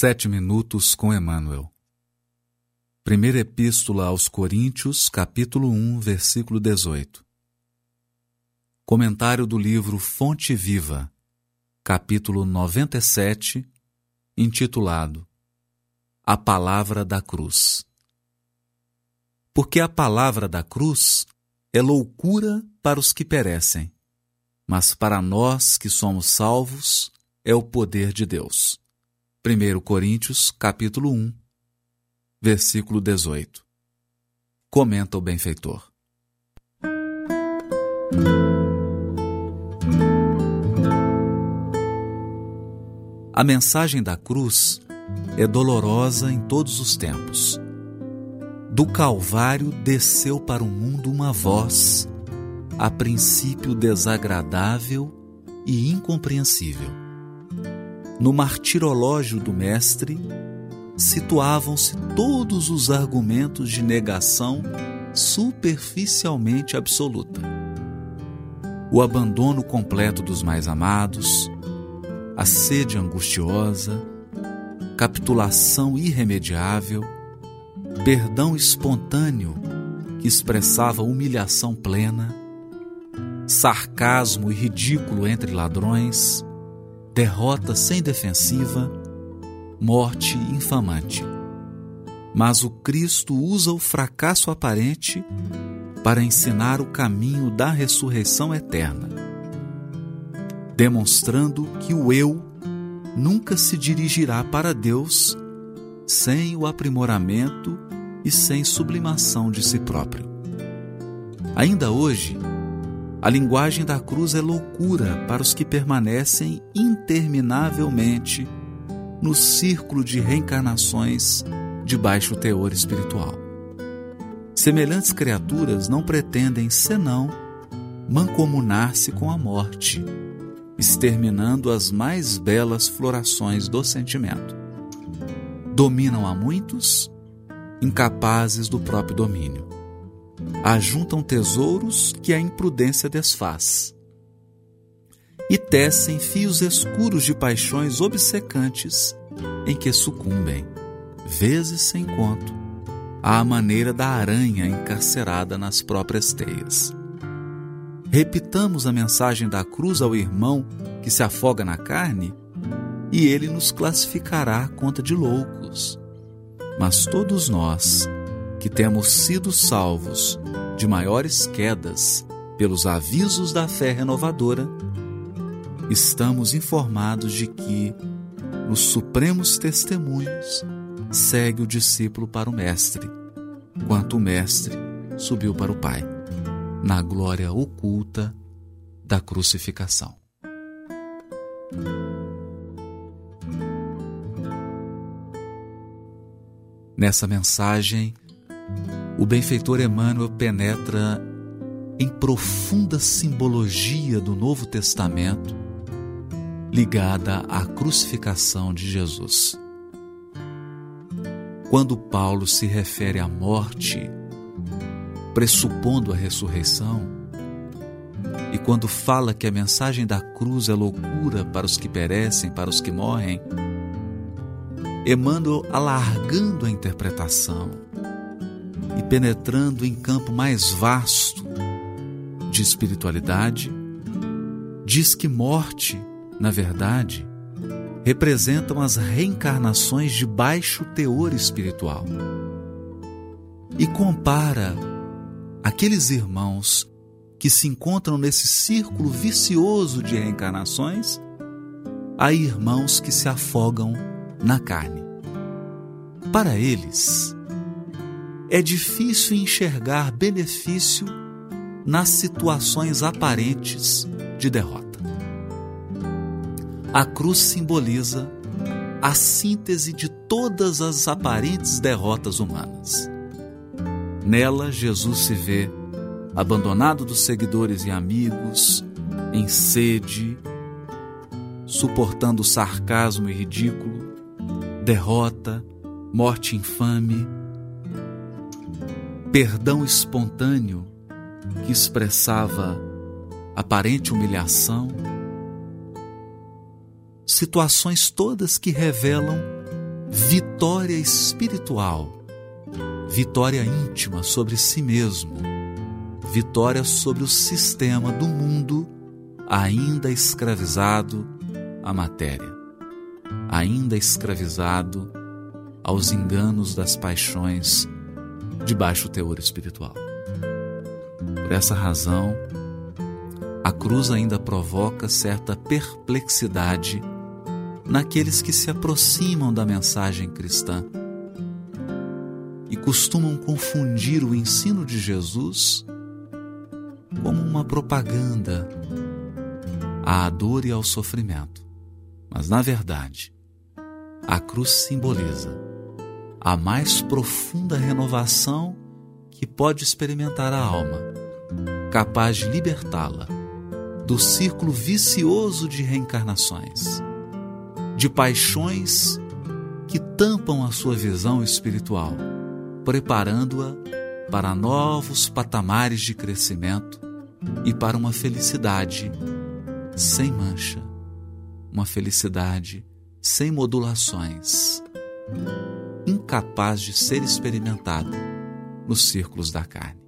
Sete minutos com Emmanuel. Primeira Epístola aos Coríntios, capítulo 1, versículo 18. Comentário do livro Fonte Viva, capítulo 97, intitulado A Palavra da Cruz. Porque a palavra da cruz é loucura para os que perecem, mas para nós que somos salvos é o poder de Deus. 1 Coríntios, capítulo 1, versículo 18. Comenta o benfeitor. A mensagem da cruz é dolorosa em todos os tempos. Do Calvário desceu para o mundo uma voz, a princípio desagradável e incompreensível no martirológio do Mestre, situavam-se todos os argumentos de negação superficialmente absoluta. O abandono completo dos mais amados, a sede angustiosa, capitulação irremediável, perdão espontâneo que expressava humilhação plena, sarcasmo e ridículo entre ladrões, derrota sem defensiva, morte infamante. Mas o Cristo usa o fracasso aparente para ensinar o caminho da ressurreição eterna, demonstrando que o eu nunca se dirigirá para Deus sem o aprimoramento e sem sublimação de si próprio. Ainda hoje, a linguagem da cruz é loucura para os que permanecem interminavelmente no círculo de reencarnações de baixo teor espiritual. Semelhantes criaturas não pretendem senão mancomunar-se com a morte, exterminando as mais belas florações do sentimento. Dominam a muitos, incapazes do próprio domínio ajuntam tesouros que a imprudência desfaz. E tecem fios escuros de paixões obcecantes em que sucumbem, vezes sem conto, à maneira da aranha encarcerada nas próprias teias. Repitamos a mensagem da cruz ao irmão que se afoga na carne, e ele nos classificará conta de loucos. Mas todos nós, que temos sido salvos de maiores quedas pelos avisos da fé renovadora, estamos informados de que, nos supremos testemunhos, segue o discípulo para o Mestre, quanto o Mestre subiu para o Pai, na glória oculta da crucificação. Nessa mensagem, o benfeitor Emmanuel penetra em profunda simbologia do Novo Testamento ligada à crucificação de Jesus. Quando Paulo se refere à morte, pressupondo a ressurreição, e quando fala que a mensagem da cruz é loucura para os que perecem, para os que morrem, Emmanuel alargando a interpretação, e penetrando em campo mais vasto de espiritualidade, diz que morte, na verdade, representam as reencarnações de baixo teor espiritual. E compara aqueles irmãos que se encontram nesse círculo vicioso de reencarnações a irmãos que se afogam na carne. Para eles, é difícil enxergar benefício nas situações aparentes de derrota. A cruz simboliza a síntese de todas as aparentes derrotas humanas. Nela, Jesus se vê abandonado dos seguidores e amigos, em sede, suportando sarcasmo e ridículo, derrota, morte infame, perdão espontâneo que expressava aparente humilhação, situações todas que revelam vitória espiritual, vitória íntima sobre si mesmo, vitória sobre o sistema do mundo ainda escravizado à matéria, ainda escravizado aos enganos das paixões de baixo teor espiritual. Por essa razão, a cruz ainda provoca certa perplexidade naqueles que se aproximam da mensagem cristã e costumam confundir o ensino de Jesus como uma propaganda à dor e ao sofrimento. Mas, na verdade, a cruz simboliza a mais profunda renovação que pode experimentar a alma, capaz de libertá-la do círculo vicioso de reencarnações, de paixões que tampam a sua visão espiritual, preparando-a para novos patamares de crescimento e para uma felicidade sem mancha, uma felicidade sem modulações incapaz de ser experimentado nos círculos da carne.